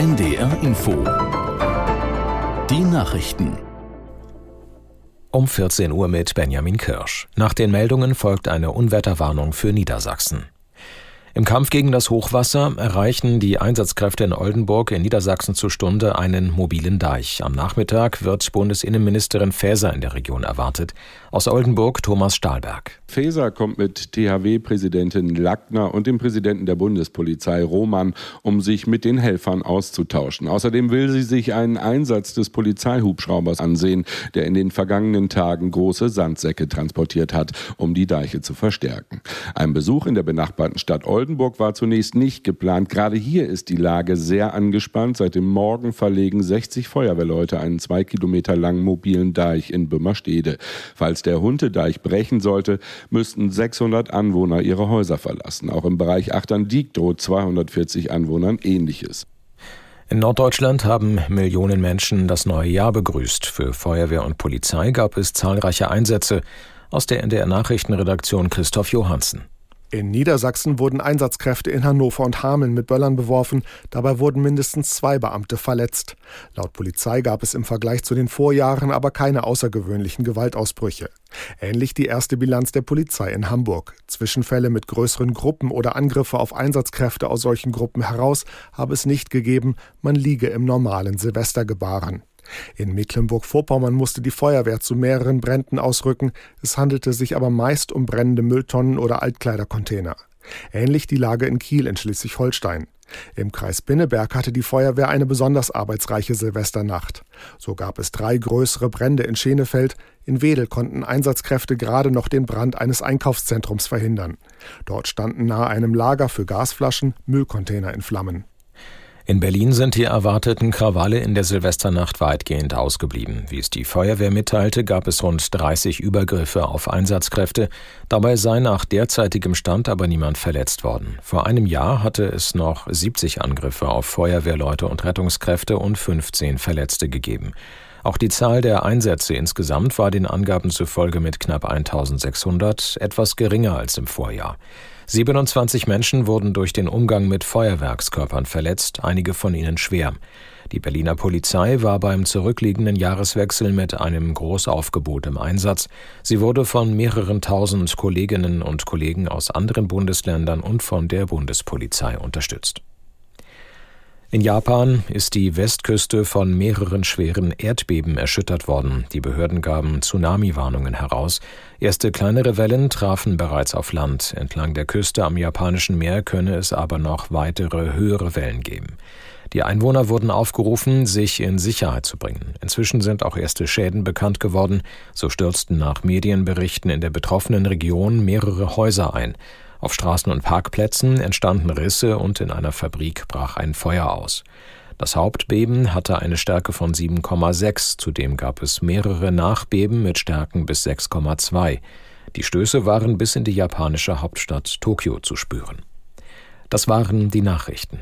NDR Info. Die Nachrichten. Um 14 Uhr mit Benjamin Kirsch. Nach den Meldungen folgt eine Unwetterwarnung für Niedersachsen. Im Kampf gegen das Hochwasser erreichen die Einsatzkräfte in Oldenburg in Niedersachsen zur Stunde einen mobilen Deich. Am Nachmittag wird Bundesinnenministerin Faeser in der Region erwartet. Aus Oldenburg Thomas Stahlberg. Faeser kommt mit THW-Präsidentin Lackner und dem Präsidenten der Bundespolizei Roman, um sich mit den Helfern auszutauschen. Außerdem will sie sich einen Einsatz des Polizeihubschraubers ansehen, der in den vergangenen Tagen große Sandsäcke transportiert hat, um die Deiche zu verstärken. Ein Besuch in der benachbarten Stadt Oldenburg Oldenburg war zunächst nicht geplant. Gerade hier ist die Lage sehr angespannt. Seit dem Morgen verlegen 60 Feuerwehrleute einen zwei Kilometer langen mobilen Deich in Bümmerstede. Falls der Huntedeich brechen sollte, müssten 600 Anwohner ihre Häuser verlassen. Auch im Bereich Achtern-Diek droht 240 Anwohnern Ähnliches. In Norddeutschland haben Millionen Menschen das neue Jahr begrüßt. Für Feuerwehr und Polizei gab es zahlreiche Einsätze. Aus der NDR Nachrichtenredaktion Christoph Johansen. In Niedersachsen wurden Einsatzkräfte in Hannover und Hameln mit Böllern beworfen. Dabei wurden mindestens zwei Beamte verletzt. Laut Polizei gab es im Vergleich zu den Vorjahren aber keine außergewöhnlichen Gewaltausbrüche. Ähnlich die erste Bilanz der Polizei in Hamburg. Zwischenfälle mit größeren Gruppen oder Angriffe auf Einsatzkräfte aus solchen Gruppen heraus habe es nicht gegeben. Man liege im normalen Silvestergebaren. In Mecklenburg-Vorpommern musste die Feuerwehr zu mehreren Bränden ausrücken, es handelte sich aber meist um brennende Mülltonnen oder Altkleidercontainer. Ähnlich die Lage in Kiel in Schleswig-Holstein. Im Kreis Binneberg hatte die Feuerwehr eine besonders arbeitsreiche Silvesternacht. So gab es drei größere Brände in Schenefeld. In Wedel konnten Einsatzkräfte gerade noch den Brand eines Einkaufszentrums verhindern. Dort standen nahe einem Lager für Gasflaschen Müllcontainer in Flammen. In Berlin sind die erwarteten Krawalle in der Silvesternacht weitgehend ausgeblieben. Wie es die Feuerwehr mitteilte, gab es rund 30 Übergriffe auf Einsatzkräfte. Dabei sei nach derzeitigem Stand aber niemand verletzt worden. Vor einem Jahr hatte es noch 70 Angriffe auf Feuerwehrleute und Rettungskräfte und 15 Verletzte gegeben. Auch die Zahl der Einsätze insgesamt war den Angaben zufolge mit knapp 1600 etwas geringer als im Vorjahr. 27 Menschen wurden durch den Umgang mit Feuerwerkskörpern verletzt, einige von ihnen schwer. Die Berliner Polizei war beim zurückliegenden Jahreswechsel mit einem Großaufgebot im Einsatz. Sie wurde von mehreren tausend Kolleginnen und Kollegen aus anderen Bundesländern und von der Bundespolizei unterstützt. In Japan ist die Westküste von mehreren schweren Erdbeben erschüttert worden. Die Behörden gaben Tsunami-Warnungen heraus. Erste kleinere Wellen trafen bereits auf Land. Entlang der Küste am japanischen Meer könne es aber noch weitere höhere Wellen geben. Die Einwohner wurden aufgerufen, sich in Sicherheit zu bringen. Inzwischen sind auch erste Schäden bekannt geworden. So stürzten nach Medienberichten in der betroffenen Region mehrere Häuser ein. Auf Straßen und Parkplätzen entstanden Risse und in einer Fabrik brach ein Feuer aus. Das Hauptbeben hatte eine Stärke von 7,6, zudem gab es mehrere Nachbeben mit Stärken bis 6,2. Die Stöße waren bis in die japanische Hauptstadt Tokio zu spüren. Das waren die Nachrichten.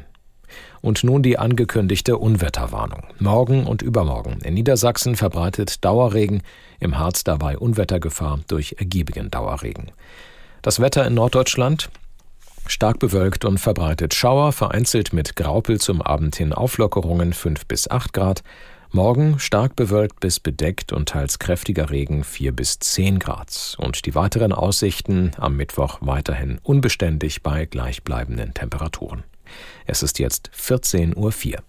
Und nun die angekündigte Unwetterwarnung. Morgen und übermorgen in Niedersachsen verbreitet Dauerregen, im Harz dabei Unwettergefahr durch ergiebigen Dauerregen. Das Wetter in Norddeutschland stark bewölkt und verbreitet Schauer, vereinzelt mit Graupel zum Abend hin Auflockerungen 5 bis 8 Grad. Morgen stark bewölkt bis bedeckt und teils kräftiger Regen 4 bis 10 Grad. Und die weiteren Aussichten am Mittwoch weiterhin unbeständig bei gleichbleibenden Temperaturen. Es ist jetzt 14.04 Uhr.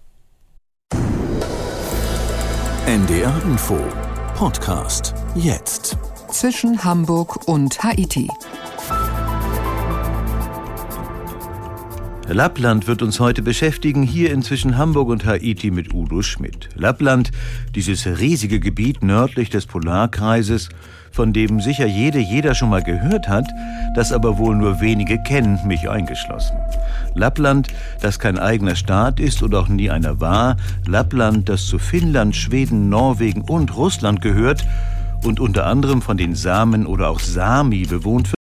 NDR Info Podcast jetzt. Zwischen Hamburg und Haiti. Lappland wird uns heute beschäftigen, hier inzwischen Hamburg und Haiti mit Udo Schmidt. Lappland, dieses riesige Gebiet nördlich des Polarkreises, von dem sicher jede, jeder schon mal gehört hat, das aber wohl nur wenige kennen, mich eingeschlossen. Lappland, das kein eigener Staat ist und auch nie einer war, Lappland, das zu Finnland, Schweden, Norwegen und Russland gehört und unter anderem von den Samen oder auch Sami bewohnt wird,